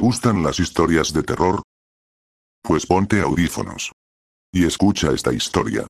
gustan las historias de terror? Pues ponte audífonos. Y escucha esta historia.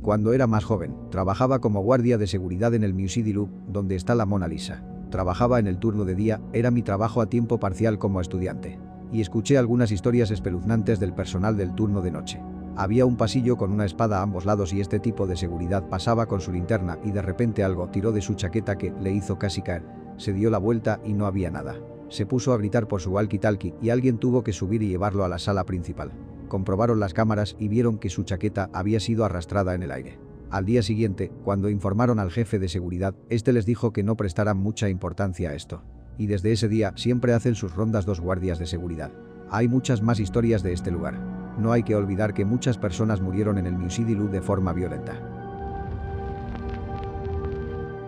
Cuando era más joven, trabajaba como guardia de seguridad en el Musée Louvre, donde está la Mona Lisa. Trabajaba en el turno de día, era mi trabajo a tiempo parcial como estudiante. Y escuché algunas historias espeluznantes del personal del turno de noche. Había un pasillo con una espada a ambos lados y este tipo de seguridad pasaba con su linterna y de repente algo tiró de su chaqueta que le hizo casi caer. Se dio la vuelta y no había nada. Se puso a gritar por su walkie-talkie y alguien tuvo que subir y llevarlo a la sala principal. Comprobaron las cámaras y vieron que su chaqueta había sido arrastrada en el aire. Al día siguiente, cuando informaron al jefe de seguridad, este les dijo que no prestaran mucha importancia a esto. Y desde ese día siempre hacen sus rondas dos guardias de seguridad. Hay muchas más historias de este lugar. No hay que olvidar que muchas personas murieron en el Musidilu de forma violenta.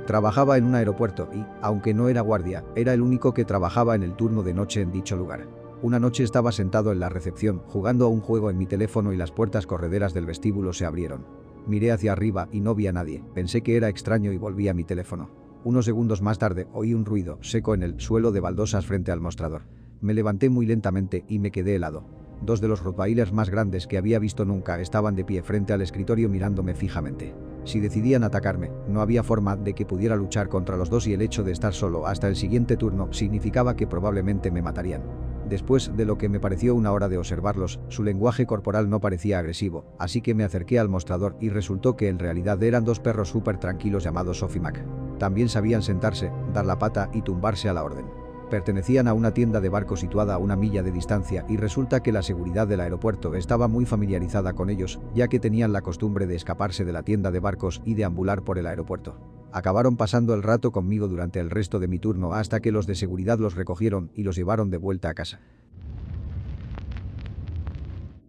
Trabajaba en un aeropuerto y, aunque no era guardia, era el único que trabajaba en el turno de noche en dicho lugar. Una noche estaba sentado en la recepción, jugando a un juego en mi teléfono y las puertas correderas del vestíbulo se abrieron. Miré hacia arriba y no vi a nadie. Pensé que era extraño y volví a mi teléfono. Unos segundos más tarde oí un ruido seco en el suelo de baldosas frente al mostrador. Me levanté muy lentamente y me quedé helado. Dos de los Rottweilers más grandes que había visto nunca estaban de pie frente al escritorio mirándome fijamente. Si decidían atacarme, no había forma de que pudiera luchar contra los dos y el hecho de estar solo hasta el siguiente turno significaba que probablemente me matarían. Después de lo que me pareció una hora de observarlos, su lenguaje corporal no parecía agresivo, así que me acerqué al mostrador y resultó que en realidad eran dos perros súper tranquilos llamados Sophie Mac. También sabían sentarse, dar la pata y tumbarse a la orden. Pertenecían a una tienda de barco situada a una milla de distancia y resulta que la seguridad del aeropuerto estaba muy familiarizada con ellos, ya que tenían la costumbre de escaparse de la tienda de barcos y de ambular por el aeropuerto. Acabaron pasando el rato conmigo durante el resto de mi turno hasta que los de seguridad los recogieron y los llevaron de vuelta a casa.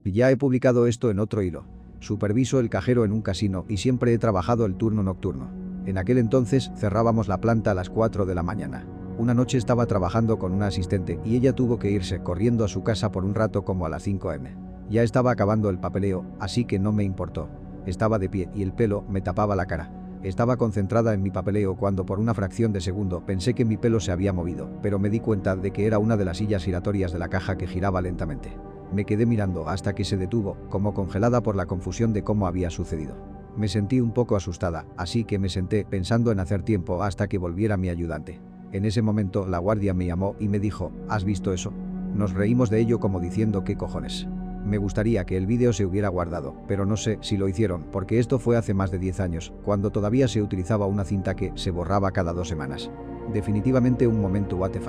Ya he publicado esto en otro hilo. Superviso el cajero en un casino y siempre he trabajado el turno nocturno. En aquel entonces cerrábamos la planta a las 4 de la mañana. Una noche estaba trabajando con una asistente y ella tuvo que irse corriendo a su casa por un rato como a las 5 m. Ya estaba acabando el papeleo, así que no me importó. Estaba de pie y el pelo me tapaba la cara. Estaba concentrada en mi papeleo cuando por una fracción de segundo pensé que mi pelo se había movido, pero me di cuenta de que era una de las sillas giratorias de la caja que giraba lentamente. Me quedé mirando hasta que se detuvo, como congelada por la confusión de cómo había sucedido. Me sentí un poco asustada, así que me senté pensando en hacer tiempo hasta que volviera mi ayudante. En ese momento la guardia me llamó y me dijo, ¿has visto eso? Nos reímos de ello como diciendo qué cojones. Me gustaría que el vídeo se hubiera guardado, pero no sé si lo hicieron, porque esto fue hace más de 10 años, cuando todavía se utilizaba una cinta que se borraba cada dos semanas. Definitivamente un momento WTF.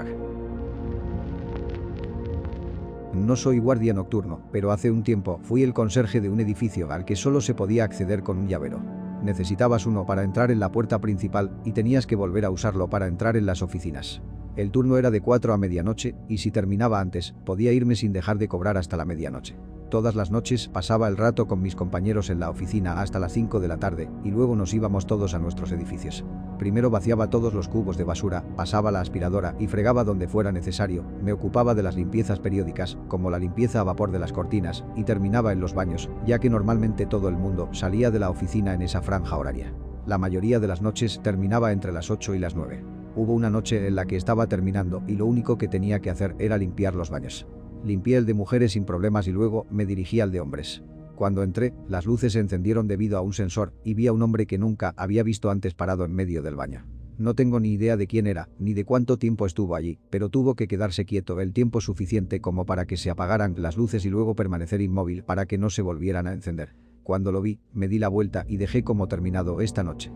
No soy guardia nocturno, pero hace un tiempo fui el conserje de un edificio al que solo se podía acceder con un llavero. Necesitabas uno para entrar en la puerta principal y tenías que volver a usarlo para entrar en las oficinas. El turno era de 4 a medianoche y si terminaba antes, podía irme sin dejar de cobrar hasta la medianoche. Todas las noches pasaba el rato con mis compañeros en la oficina hasta las 5 de la tarde y luego nos íbamos todos a nuestros edificios. Primero vaciaba todos los cubos de basura, pasaba la aspiradora y fregaba donde fuera necesario, me ocupaba de las limpiezas periódicas, como la limpieza a vapor de las cortinas, y terminaba en los baños, ya que normalmente todo el mundo salía de la oficina en esa franja horaria. La mayoría de las noches terminaba entre las 8 y las 9. Hubo una noche en la que estaba terminando y lo único que tenía que hacer era limpiar los baños. Limpié el de mujeres sin problemas y luego me dirigí al de hombres. Cuando entré, las luces se encendieron debido a un sensor y vi a un hombre que nunca había visto antes parado en medio del baño. No tengo ni idea de quién era, ni de cuánto tiempo estuvo allí, pero tuvo que quedarse quieto el tiempo suficiente como para que se apagaran las luces y luego permanecer inmóvil para que no se volvieran a encender. Cuando lo vi, me di la vuelta y dejé como terminado esta noche.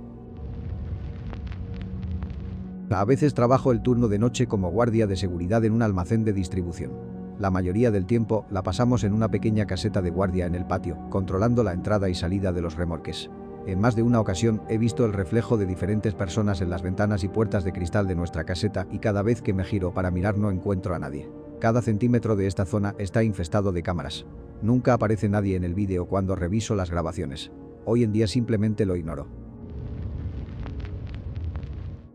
A veces trabajo el turno de noche como guardia de seguridad en un almacén de distribución. La mayoría del tiempo la pasamos en una pequeña caseta de guardia en el patio, controlando la entrada y salida de los remolques. En más de una ocasión he visto el reflejo de diferentes personas en las ventanas y puertas de cristal de nuestra caseta y cada vez que me giro para mirar no encuentro a nadie. Cada centímetro de esta zona está infestado de cámaras. Nunca aparece nadie en el vídeo cuando reviso las grabaciones. Hoy en día simplemente lo ignoro.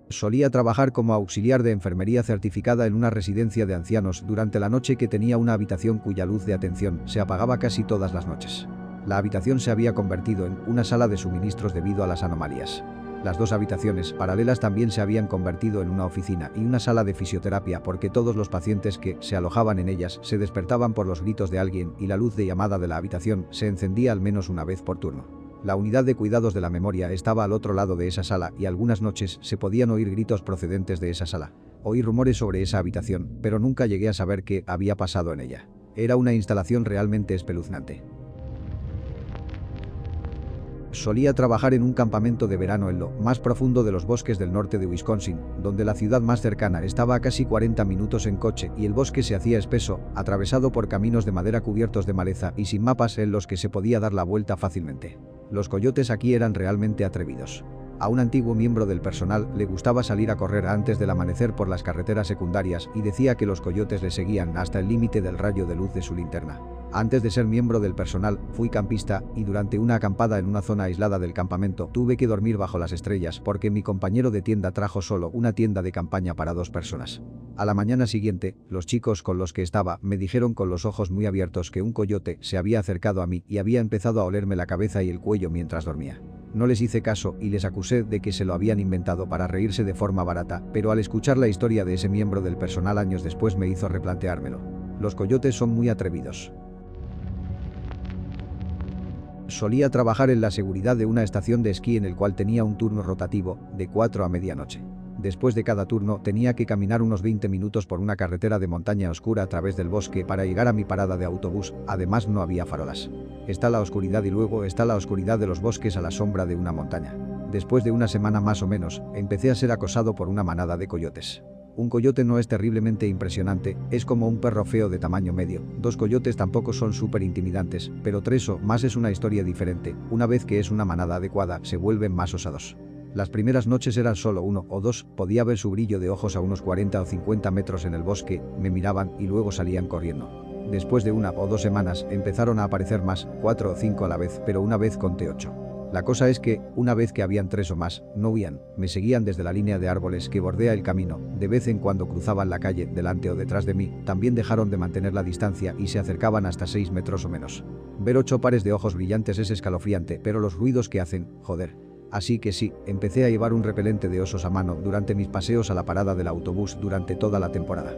Solía trabajar como auxiliar de enfermería certificada en una residencia de ancianos durante la noche que tenía una habitación cuya luz de atención se apagaba casi todas las noches. La habitación se había convertido en una sala de suministros debido a las anomalías. Las dos habitaciones paralelas también se habían convertido en una oficina y una sala de fisioterapia porque todos los pacientes que se alojaban en ellas se despertaban por los gritos de alguien y la luz de llamada de la habitación se encendía al menos una vez por turno. La unidad de cuidados de la memoria estaba al otro lado de esa sala y algunas noches se podían oír gritos procedentes de esa sala. Oí rumores sobre esa habitación, pero nunca llegué a saber qué había pasado en ella. Era una instalación realmente espeluznante. Solía trabajar en un campamento de verano en lo más profundo de los bosques del norte de Wisconsin, donde la ciudad más cercana estaba a casi 40 minutos en coche y el bosque se hacía espeso, atravesado por caminos de madera cubiertos de maleza y sin mapas en los que se podía dar la vuelta fácilmente. Los coyotes aquí eran realmente atrevidos. A un antiguo miembro del personal le gustaba salir a correr antes del amanecer por las carreteras secundarias y decía que los coyotes le seguían hasta el límite del rayo de luz de su linterna. Antes de ser miembro del personal, fui campista y durante una acampada en una zona aislada del campamento tuve que dormir bajo las estrellas porque mi compañero de tienda trajo solo una tienda de campaña para dos personas. A la mañana siguiente, los chicos con los que estaba me dijeron con los ojos muy abiertos que un coyote se había acercado a mí y había empezado a olerme la cabeza y el cuello mientras dormía. No les hice caso y les acusé de que se lo habían inventado para reírse de forma barata, pero al escuchar la historia de ese miembro del personal años después me hizo replanteármelo. Los coyotes son muy atrevidos. Solía trabajar en la seguridad de una estación de esquí en el cual tenía un turno rotativo, de 4 a medianoche. Después de cada turno tenía que caminar unos 20 minutos por una carretera de montaña oscura a través del bosque para llegar a mi parada de autobús, además no había farolas. Está la oscuridad y luego está la oscuridad de los bosques a la sombra de una montaña. Después de una semana más o menos, empecé a ser acosado por una manada de coyotes. Un coyote no es terriblemente impresionante, es como un perro feo de tamaño medio. Dos coyotes tampoco son súper intimidantes, pero tres o más es una historia diferente. Una vez que es una manada adecuada, se vuelven más osados. Las primeras noches eran solo uno o dos, podía ver su brillo de ojos a unos 40 o 50 metros en el bosque, me miraban y luego salían corriendo. Después de una o dos semanas empezaron a aparecer más, cuatro o cinco a la vez, pero una vez conté ocho. La cosa es que, una vez que habían tres o más, no huían, me seguían desde la línea de árboles que bordea el camino, de vez en cuando cruzaban la calle, delante o detrás de mí, también dejaron de mantener la distancia y se acercaban hasta seis metros o menos. Ver ocho pares de ojos brillantes es escalofriante, pero los ruidos que hacen, joder. Así que sí, empecé a llevar un repelente de osos a mano durante mis paseos a la parada del autobús durante toda la temporada.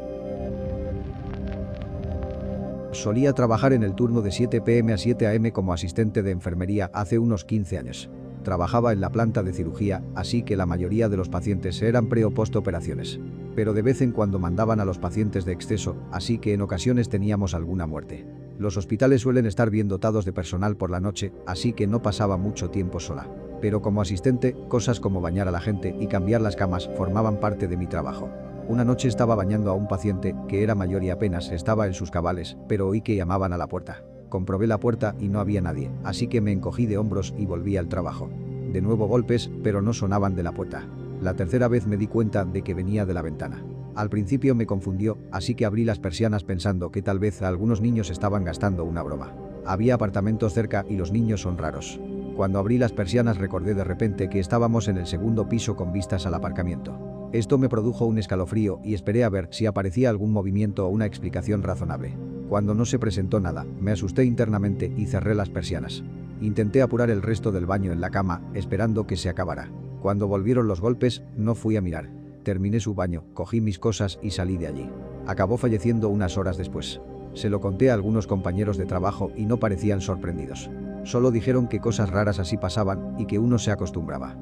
Solía trabajar en el turno de 7 pm a 7 am como asistente de enfermería hace unos 15 años. Trabajaba en la planta de cirugía, así que la mayoría de los pacientes eran pre o post operaciones. Pero de vez en cuando mandaban a los pacientes de exceso, así que en ocasiones teníamos alguna muerte. Los hospitales suelen estar bien dotados de personal por la noche, así que no pasaba mucho tiempo sola. Pero como asistente, cosas como bañar a la gente y cambiar las camas formaban parte de mi trabajo. Una noche estaba bañando a un paciente que era mayor y apenas estaba en sus cabales, pero oí que llamaban a la puerta. Comprobé la puerta y no había nadie, así que me encogí de hombros y volví al trabajo. De nuevo golpes, pero no sonaban de la puerta. La tercera vez me di cuenta de que venía de la ventana. Al principio me confundió, así que abrí las persianas pensando que tal vez algunos niños estaban gastando una broma. Había apartamentos cerca y los niños son raros. Cuando abrí las persianas recordé de repente que estábamos en el segundo piso con vistas al aparcamiento. Esto me produjo un escalofrío y esperé a ver si aparecía algún movimiento o una explicación razonable. Cuando no se presentó nada, me asusté internamente y cerré las persianas. Intenté apurar el resto del baño en la cama, esperando que se acabara. Cuando volvieron los golpes, no fui a mirar. Terminé su baño, cogí mis cosas y salí de allí. Acabó falleciendo unas horas después. Se lo conté a algunos compañeros de trabajo y no parecían sorprendidos. Solo dijeron que cosas raras así pasaban y que uno se acostumbraba.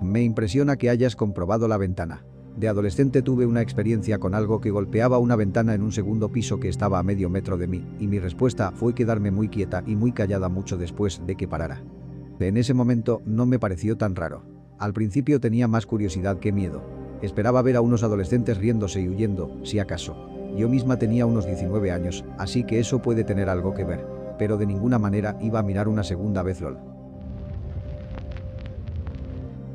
Me impresiona que hayas comprobado la ventana. De adolescente tuve una experiencia con algo que golpeaba una ventana en un segundo piso que estaba a medio metro de mí, y mi respuesta fue quedarme muy quieta y muy callada mucho después de que parara. En ese momento no me pareció tan raro. Al principio tenía más curiosidad que miedo. Esperaba ver a unos adolescentes riéndose y huyendo, si acaso. Yo misma tenía unos 19 años, así que eso puede tener algo que ver. Pero de ninguna manera iba a mirar una segunda vez LOL.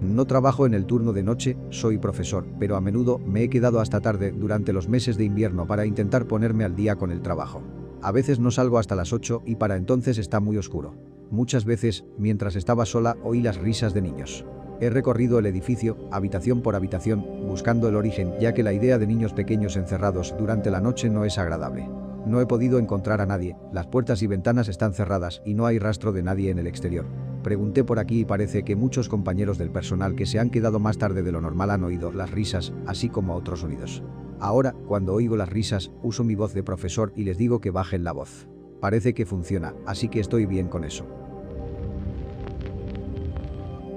No trabajo en el turno de noche, soy profesor, pero a menudo me he quedado hasta tarde durante los meses de invierno para intentar ponerme al día con el trabajo. A veces no salgo hasta las 8 y para entonces está muy oscuro. Muchas veces, mientras estaba sola, oí las risas de niños. He recorrido el edificio, habitación por habitación, buscando el origen, ya que la idea de niños pequeños encerrados durante la noche no es agradable. No he podido encontrar a nadie, las puertas y ventanas están cerradas y no hay rastro de nadie en el exterior. Pregunté por aquí y parece que muchos compañeros del personal que se han quedado más tarde de lo normal han oído las risas, así como otros sonidos. Ahora, cuando oigo las risas, uso mi voz de profesor y les digo que bajen la voz. Parece que funciona, así que estoy bien con eso.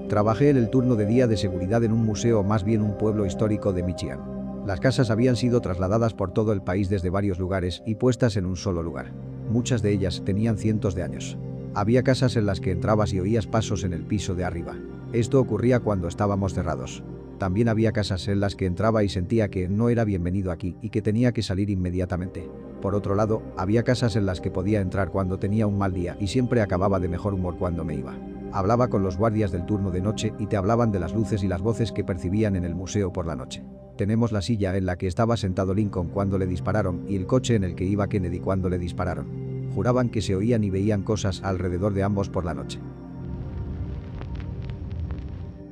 Trabajé en el turno de día de seguridad en un museo o más bien un pueblo histórico de Michigan. Las casas habían sido trasladadas por todo el país desde varios lugares y puestas en un solo lugar. Muchas de ellas tenían cientos de años. Había casas en las que entrabas y oías pasos en el piso de arriba. Esto ocurría cuando estábamos cerrados. También había casas en las que entraba y sentía que no era bienvenido aquí y que tenía que salir inmediatamente. Por otro lado, había casas en las que podía entrar cuando tenía un mal día y siempre acababa de mejor humor cuando me iba. Hablaba con los guardias del turno de noche y te hablaban de las luces y las voces que percibían en el museo por la noche. Tenemos la silla en la que estaba sentado Lincoln cuando le dispararon y el coche en el que iba Kennedy cuando le dispararon. Juraban que se oían y veían cosas alrededor de ambos por la noche.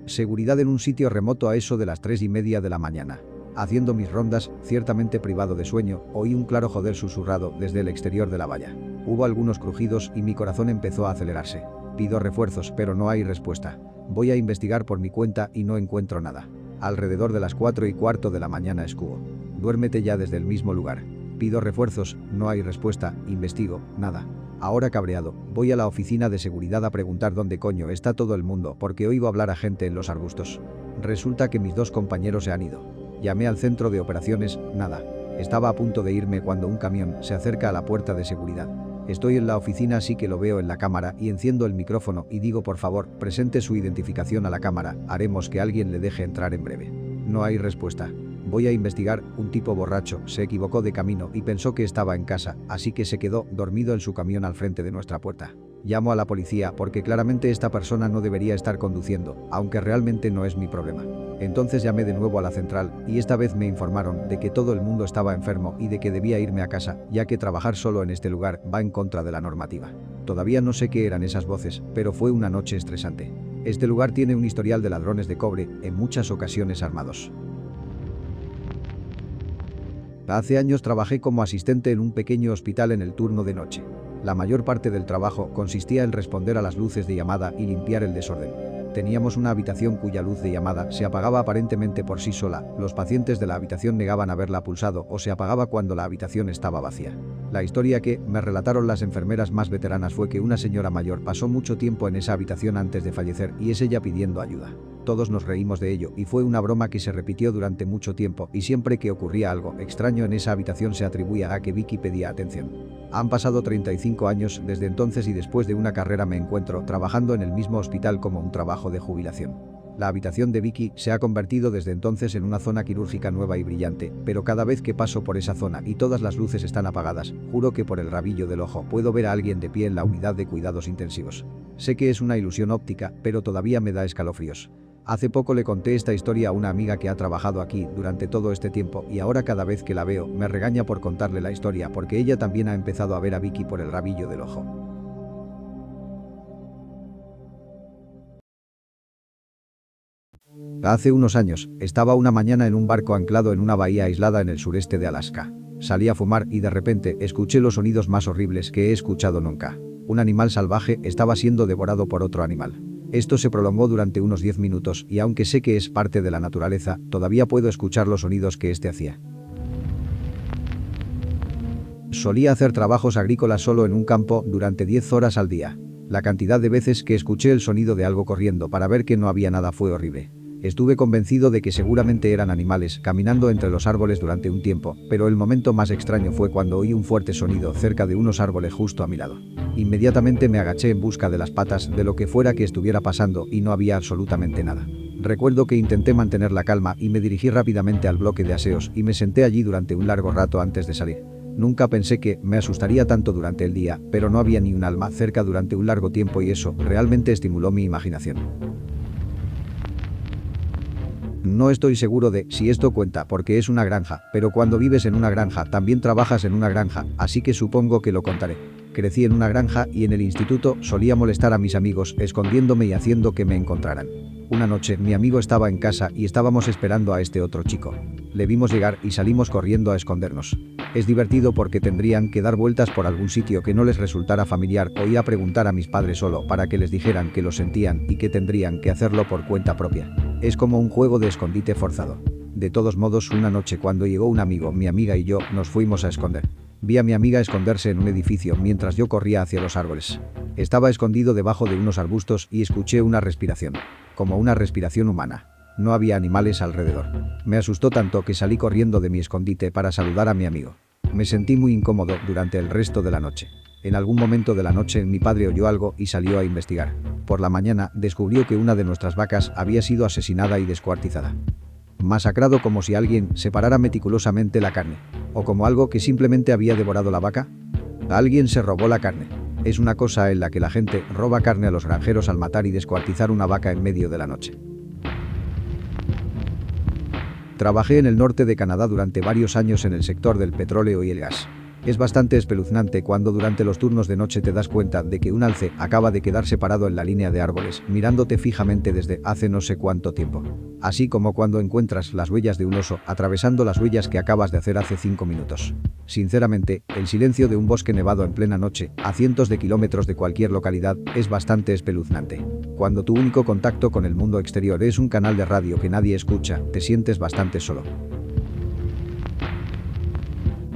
Seguridad en un sitio remoto a eso de las tres y media de la mañana. Haciendo mis rondas, ciertamente privado de sueño, oí un claro joder susurrado desde el exterior de la valla. Hubo algunos crujidos y mi corazón empezó a acelerarse. Pido refuerzos, pero no hay respuesta. Voy a investigar por mi cuenta y no encuentro nada. Alrededor de las 4 y cuarto de la mañana escudo. Duérmete ya desde el mismo lugar. Pido refuerzos, no hay respuesta, investigo, nada. Ahora cabreado, voy a la oficina de seguridad a preguntar dónde coño está todo el mundo porque oigo hablar a gente en los arbustos. Resulta que mis dos compañeros se han ido. Llamé al centro de operaciones, nada. Estaba a punto de irme cuando un camión se acerca a la puerta de seguridad. Estoy en la oficina así que lo veo en la cámara y enciendo el micrófono y digo por favor, presente su identificación a la cámara, haremos que alguien le deje entrar en breve. No hay respuesta. Voy a investigar, un tipo borracho se equivocó de camino y pensó que estaba en casa, así que se quedó dormido en su camión al frente de nuestra puerta. Llamo a la policía porque claramente esta persona no debería estar conduciendo, aunque realmente no es mi problema. Entonces llamé de nuevo a la central y esta vez me informaron de que todo el mundo estaba enfermo y de que debía irme a casa, ya que trabajar solo en este lugar va en contra de la normativa. Todavía no sé qué eran esas voces, pero fue una noche estresante. Este lugar tiene un historial de ladrones de cobre, en muchas ocasiones armados. Hace años trabajé como asistente en un pequeño hospital en el turno de noche. La mayor parte del trabajo consistía en responder a las luces de llamada y limpiar el desorden. Teníamos una habitación cuya luz de llamada se apagaba aparentemente por sí sola, los pacientes de la habitación negaban haberla pulsado o se apagaba cuando la habitación estaba vacía. La historia que me relataron las enfermeras más veteranas fue que una señora mayor pasó mucho tiempo en esa habitación antes de fallecer y es ella pidiendo ayuda. Todos nos reímos de ello y fue una broma que se repitió durante mucho tiempo y siempre que ocurría algo extraño en esa habitación se atribuía a que Vicky pedía atención. Han pasado 35 años desde entonces y después de una carrera me encuentro trabajando en el mismo hospital como un trabajo de jubilación. La habitación de Vicky se ha convertido desde entonces en una zona quirúrgica nueva y brillante, pero cada vez que paso por esa zona y todas las luces están apagadas, juro que por el rabillo del ojo puedo ver a alguien de pie en la unidad de cuidados intensivos. Sé que es una ilusión óptica, pero todavía me da escalofríos. Hace poco le conté esta historia a una amiga que ha trabajado aquí durante todo este tiempo y ahora cada vez que la veo me regaña por contarle la historia porque ella también ha empezado a ver a Vicky por el rabillo del ojo. Hace unos años, estaba una mañana en un barco anclado en una bahía aislada en el sureste de Alaska. Salí a fumar y de repente escuché los sonidos más horribles que he escuchado nunca. Un animal salvaje estaba siendo devorado por otro animal. Esto se prolongó durante unos 10 minutos y aunque sé que es parte de la naturaleza, todavía puedo escuchar los sonidos que éste hacía. Solía hacer trabajos agrícolas solo en un campo durante 10 horas al día. La cantidad de veces que escuché el sonido de algo corriendo para ver que no había nada fue horrible. Estuve convencido de que seguramente eran animales caminando entre los árboles durante un tiempo, pero el momento más extraño fue cuando oí un fuerte sonido cerca de unos árboles justo a mi lado. Inmediatamente me agaché en busca de las patas de lo que fuera que estuviera pasando y no había absolutamente nada. Recuerdo que intenté mantener la calma y me dirigí rápidamente al bloque de aseos y me senté allí durante un largo rato antes de salir. Nunca pensé que me asustaría tanto durante el día, pero no había ni un alma cerca durante un largo tiempo y eso realmente estimuló mi imaginación. No estoy seguro de si esto cuenta porque es una granja, pero cuando vives en una granja también trabajas en una granja, así que supongo que lo contaré. Crecí en una granja y en el instituto solía molestar a mis amigos escondiéndome y haciendo que me encontraran. Una noche mi amigo estaba en casa y estábamos esperando a este otro chico. Le vimos llegar y salimos corriendo a escondernos. Es divertido porque tendrían que dar vueltas por algún sitio que no les resultara familiar o ir a preguntar a mis padres solo para que les dijeran que lo sentían y que tendrían que hacerlo por cuenta propia. Es como un juego de escondite forzado. De todos modos, una noche cuando llegó un amigo, mi amiga y yo nos fuimos a esconder. Vi a mi amiga esconderse en un edificio mientras yo corría hacia los árboles. Estaba escondido debajo de unos arbustos y escuché una respiración. Como una respiración humana. No había animales alrededor. Me asustó tanto que salí corriendo de mi escondite para saludar a mi amigo. Me sentí muy incómodo durante el resto de la noche. En algún momento de la noche mi padre oyó algo y salió a investigar. Por la mañana descubrió que una de nuestras vacas había sido asesinada y descuartizada. Masacrado como si alguien separara meticulosamente la carne o como algo que simplemente había devorado la vaca? Alguien se robó la carne. Es una cosa en la que la gente roba carne a los granjeros al matar y descuartizar una vaca en medio de la noche. Trabajé en el norte de Canadá durante varios años en el sector del petróleo y el gas. Es bastante espeluznante cuando durante los turnos de noche te das cuenta de que un alce acaba de quedar separado en la línea de árboles, mirándote fijamente desde hace no sé cuánto tiempo. Así como cuando encuentras las huellas de un oso atravesando las huellas que acabas de hacer hace 5 minutos. Sinceramente, el silencio de un bosque nevado en plena noche, a cientos de kilómetros de cualquier localidad, es bastante espeluznante. Cuando tu único contacto con el mundo exterior es un canal de radio que nadie escucha, te sientes bastante solo.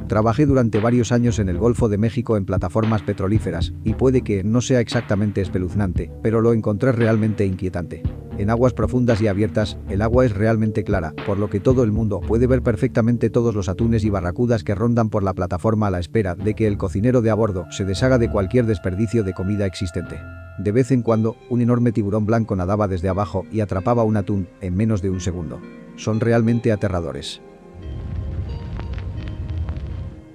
Trabajé durante varios años en el Golfo de México en plataformas petrolíferas, y puede que no sea exactamente espeluznante, pero lo encontré realmente inquietante. En aguas profundas y abiertas, el agua es realmente clara, por lo que todo el mundo puede ver perfectamente todos los atunes y barracudas que rondan por la plataforma a la espera de que el cocinero de a bordo se deshaga de cualquier desperdicio de comida existente. De vez en cuando, un enorme tiburón blanco nadaba desde abajo y atrapaba un atún en menos de un segundo. Son realmente aterradores.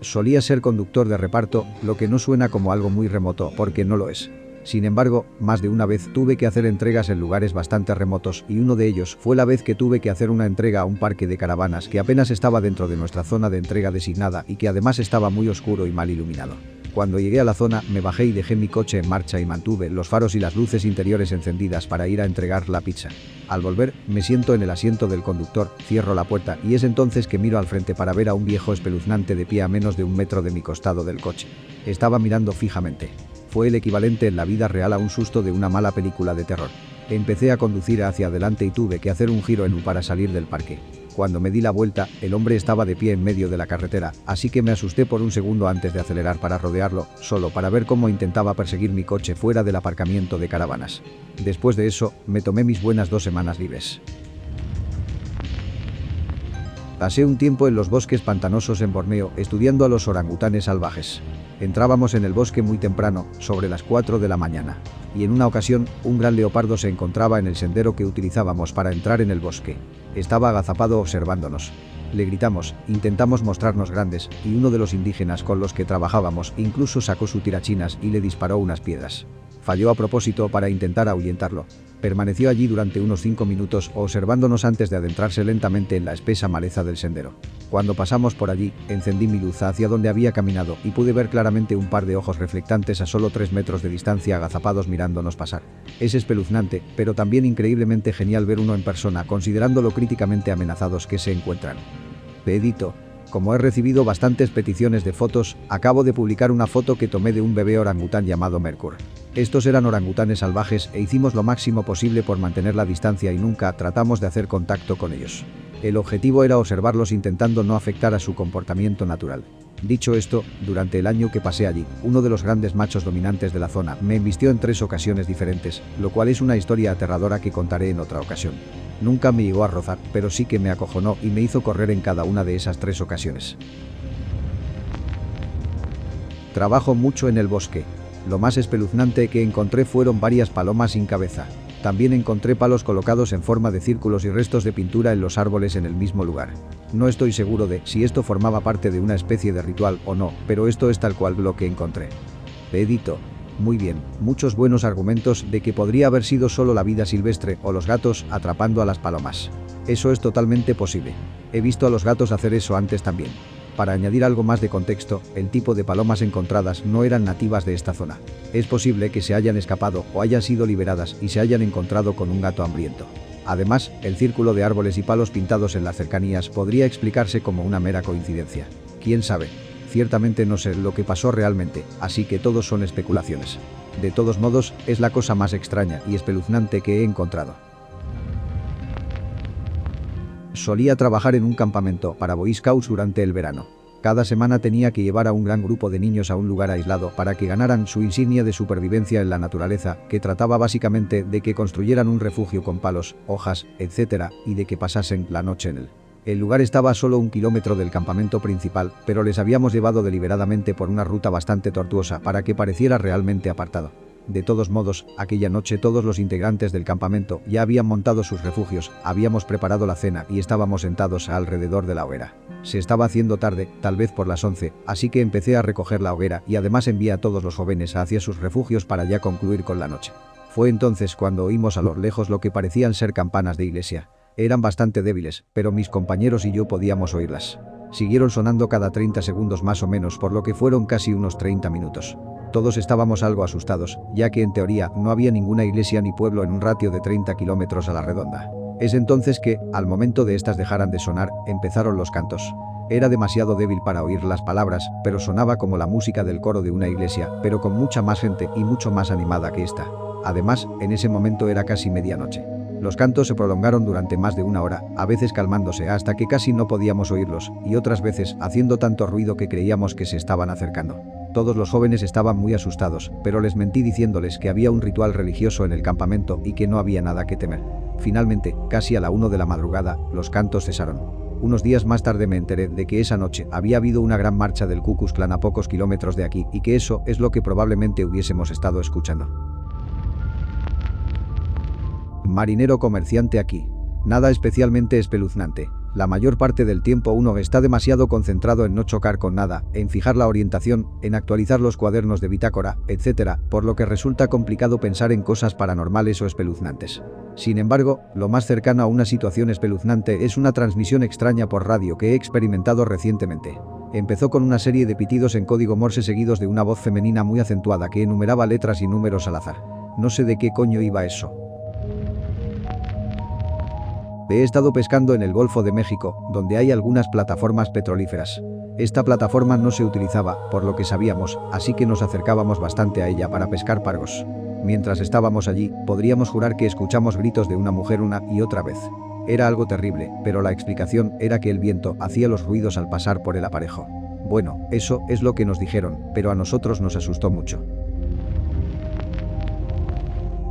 Solía ser conductor de reparto, lo que no suena como algo muy remoto, porque no lo es. Sin embargo, más de una vez tuve que hacer entregas en lugares bastante remotos y uno de ellos fue la vez que tuve que hacer una entrega a un parque de caravanas que apenas estaba dentro de nuestra zona de entrega designada y que además estaba muy oscuro y mal iluminado. Cuando llegué a la zona, me bajé y dejé mi coche en marcha y mantuve los faros y las luces interiores encendidas para ir a entregar la pizza. Al volver, me siento en el asiento del conductor, cierro la puerta y es entonces que miro al frente para ver a un viejo espeluznante de pie a menos de un metro de mi costado del coche. Estaba mirando fijamente. Fue el equivalente en la vida real a un susto de una mala película de terror. Empecé a conducir hacia adelante y tuve que hacer un giro en U para salir del parque. Cuando me di la vuelta, el hombre estaba de pie en medio de la carretera, así que me asusté por un segundo antes de acelerar para rodearlo, solo para ver cómo intentaba perseguir mi coche fuera del aparcamiento de caravanas. Después de eso, me tomé mis buenas dos semanas libres. Pasé un tiempo en los bosques pantanosos en Borneo estudiando a los orangutanes salvajes. Entrábamos en el bosque muy temprano, sobre las 4 de la mañana. Y en una ocasión, un gran leopardo se encontraba en el sendero que utilizábamos para entrar en el bosque. Estaba agazapado observándonos. Le gritamos, intentamos mostrarnos grandes, y uno de los indígenas con los que trabajábamos incluso sacó su tirachinas y le disparó unas piedras. Falló a propósito para intentar ahuyentarlo. Permaneció allí durante unos cinco minutos observándonos antes de adentrarse lentamente en la espesa maleza del sendero. Cuando pasamos por allí, encendí mi luz hacia donde había caminado y pude ver claramente un par de ojos reflectantes a solo tres metros de distancia agazapados mirándonos pasar. Es espeluznante, pero también increíblemente genial ver uno en persona considerando lo críticamente amenazados que se encuentran. Pedito, como he recibido bastantes peticiones de fotos, acabo de publicar una foto que tomé de un bebé orangután llamado Mercur. Estos eran orangutanes salvajes e hicimos lo máximo posible por mantener la distancia y nunca tratamos de hacer contacto con ellos. El objetivo era observarlos intentando no afectar a su comportamiento natural. Dicho esto, durante el año que pasé allí, uno de los grandes machos dominantes de la zona me embistió en tres ocasiones diferentes, lo cual es una historia aterradora que contaré en otra ocasión. Nunca me llegó a rozar, pero sí que me acojonó y me hizo correr en cada una de esas tres ocasiones. Trabajo mucho en el bosque. Lo más espeluznante que encontré fueron varias palomas sin cabeza. También encontré palos colocados en forma de círculos y restos de pintura en los árboles en el mismo lugar. No estoy seguro de si esto formaba parte de una especie de ritual o no, pero esto es tal cual lo que encontré. Edito. Muy bien, muchos buenos argumentos de que podría haber sido solo la vida silvestre o los gatos atrapando a las palomas. Eso es totalmente posible. He visto a los gatos hacer eso antes también. Para añadir algo más de contexto, el tipo de palomas encontradas no eran nativas de esta zona. Es posible que se hayan escapado o hayan sido liberadas y se hayan encontrado con un gato hambriento. Además, el círculo de árboles y palos pintados en las cercanías podría explicarse como una mera coincidencia. ¿Quién sabe? Ciertamente no sé lo que pasó realmente, así que todos son especulaciones. De todos modos, es la cosa más extraña y espeluznante que he encontrado. Solía trabajar en un campamento para Boy Scouts durante el verano. Cada semana tenía que llevar a un gran grupo de niños a un lugar aislado para que ganaran su insignia de supervivencia en la naturaleza, que trataba básicamente de que construyeran un refugio con palos, hojas, etc., y de que pasasen la noche en él. El lugar estaba a solo un kilómetro del campamento principal, pero les habíamos llevado deliberadamente por una ruta bastante tortuosa para que pareciera realmente apartado. De todos modos, aquella noche todos los integrantes del campamento ya habían montado sus refugios, habíamos preparado la cena y estábamos sentados alrededor de la hoguera. Se estaba haciendo tarde, tal vez por las 11, así que empecé a recoger la hoguera y además envié a todos los jóvenes hacia sus refugios para ya concluir con la noche. Fue entonces cuando oímos a lo lejos lo que parecían ser campanas de iglesia. Eran bastante débiles, pero mis compañeros y yo podíamos oírlas. Siguieron sonando cada 30 segundos más o menos por lo que fueron casi unos 30 minutos. Todos estábamos algo asustados, ya que en teoría no había ninguna iglesia ni pueblo en un ratio de 30 kilómetros a la redonda. Es entonces que, al momento de estas dejaran de sonar, empezaron los cantos. Era demasiado débil para oír las palabras, pero sonaba como la música del coro de una iglesia, pero con mucha más gente y mucho más animada que esta. Además, en ese momento era casi medianoche. Los cantos se prolongaron durante más de una hora, a veces calmándose hasta que casi no podíamos oírlos, y otras veces haciendo tanto ruido que creíamos que se estaban acercando. Todos los jóvenes estaban muy asustados, pero les mentí diciéndoles que había un ritual religioso en el campamento y que no había nada que temer. Finalmente, casi a la 1 de la madrugada, los cantos cesaron. Unos días más tarde me enteré de que esa noche había habido una gran marcha del Ku Klan a pocos kilómetros de aquí y que eso es lo que probablemente hubiésemos estado escuchando. Marinero comerciante aquí. Nada especialmente espeluznante. La mayor parte del tiempo uno está demasiado concentrado en no chocar con nada, en fijar la orientación, en actualizar los cuadernos de bitácora, etc., por lo que resulta complicado pensar en cosas paranormales o espeluznantes. Sin embargo, lo más cercano a una situación espeluznante es una transmisión extraña por radio que he experimentado recientemente. Empezó con una serie de pitidos en código Morse seguidos de una voz femenina muy acentuada que enumeraba letras y números al azar. No sé de qué coño iba eso. He estado pescando en el Golfo de México, donde hay algunas plataformas petrolíferas. Esta plataforma no se utilizaba, por lo que sabíamos, así que nos acercábamos bastante a ella para pescar pargos. Mientras estábamos allí, podríamos jurar que escuchamos gritos de una mujer una y otra vez. Era algo terrible, pero la explicación era que el viento hacía los ruidos al pasar por el aparejo. Bueno, eso es lo que nos dijeron, pero a nosotros nos asustó mucho.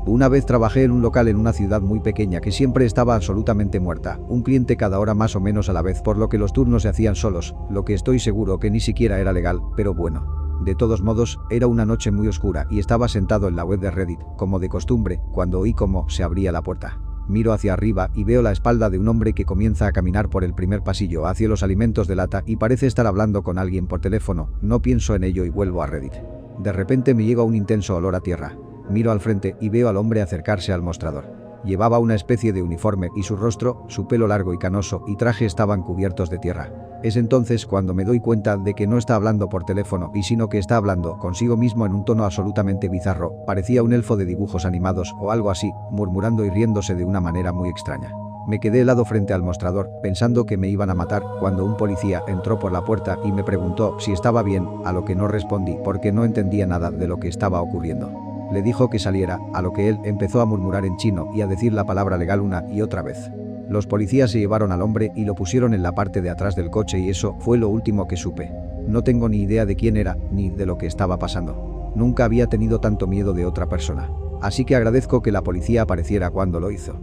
Una vez trabajé en un local en una ciudad muy pequeña que siempre estaba absolutamente muerta, un cliente cada hora más o menos a la vez por lo que los turnos se hacían solos, lo que estoy seguro que ni siquiera era legal, pero bueno. De todos modos, era una noche muy oscura y estaba sentado en la web de Reddit, como de costumbre, cuando oí cómo se abría la puerta. Miro hacia arriba y veo la espalda de un hombre que comienza a caminar por el primer pasillo hacia los alimentos de lata y parece estar hablando con alguien por teléfono, no pienso en ello y vuelvo a Reddit. De repente me llega un intenso olor a tierra. Miro al frente y veo al hombre acercarse al mostrador. Llevaba una especie de uniforme y su rostro, su pelo largo y canoso y traje estaban cubiertos de tierra. Es entonces cuando me doy cuenta de que no está hablando por teléfono y sino que está hablando consigo mismo en un tono absolutamente bizarro, parecía un elfo de dibujos animados o algo así, murmurando y riéndose de una manera muy extraña. Me quedé helado frente al mostrador, pensando que me iban a matar, cuando un policía entró por la puerta y me preguntó si estaba bien, a lo que no respondí porque no entendía nada de lo que estaba ocurriendo le dijo que saliera, a lo que él empezó a murmurar en chino y a decir la palabra legal una y otra vez. Los policías se llevaron al hombre y lo pusieron en la parte de atrás del coche y eso fue lo último que supe. No tengo ni idea de quién era, ni de lo que estaba pasando. Nunca había tenido tanto miedo de otra persona. Así que agradezco que la policía apareciera cuando lo hizo.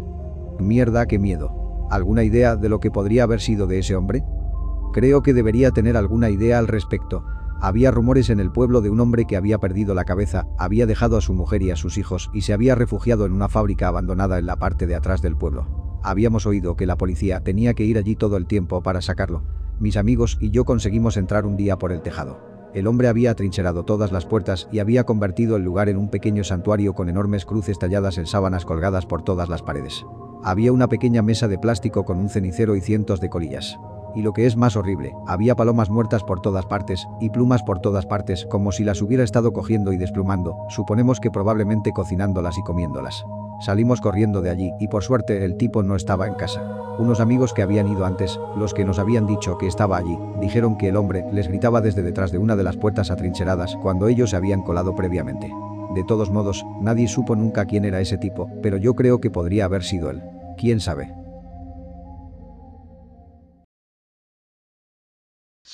Mierda, qué miedo. ¿Alguna idea de lo que podría haber sido de ese hombre? Creo que debería tener alguna idea al respecto, había rumores en el pueblo de un hombre que había perdido la cabeza, había dejado a su mujer y a sus hijos y se había refugiado en una fábrica abandonada en la parte de atrás del pueblo. Habíamos oído que la policía tenía que ir allí todo el tiempo para sacarlo. Mis amigos y yo conseguimos entrar un día por el tejado. El hombre había atrincherado todas las puertas y había convertido el lugar en un pequeño santuario con enormes cruces talladas en sábanas colgadas por todas las paredes. Había una pequeña mesa de plástico con un cenicero y cientos de colillas. Y lo que es más horrible, había palomas muertas por todas partes, y plumas por todas partes, como si las hubiera estado cogiendo y desplumando, suponemos que probablemente cocinándolas y comiéndolas. Salimos corriendo de allí y por suerte el tipo no estaba en casa. Unos amigos que habían ido antes, los que nos habían dicho que estaba allí, dijeron que el hombre les gritaba desde detrás de una de las puertas atrincheradas cuando ellos se habían colado previamente. De todos modos, nadie supo nunca quién era ese tipo, pero yo creo que podría haber sido él. ¿Quién sabe?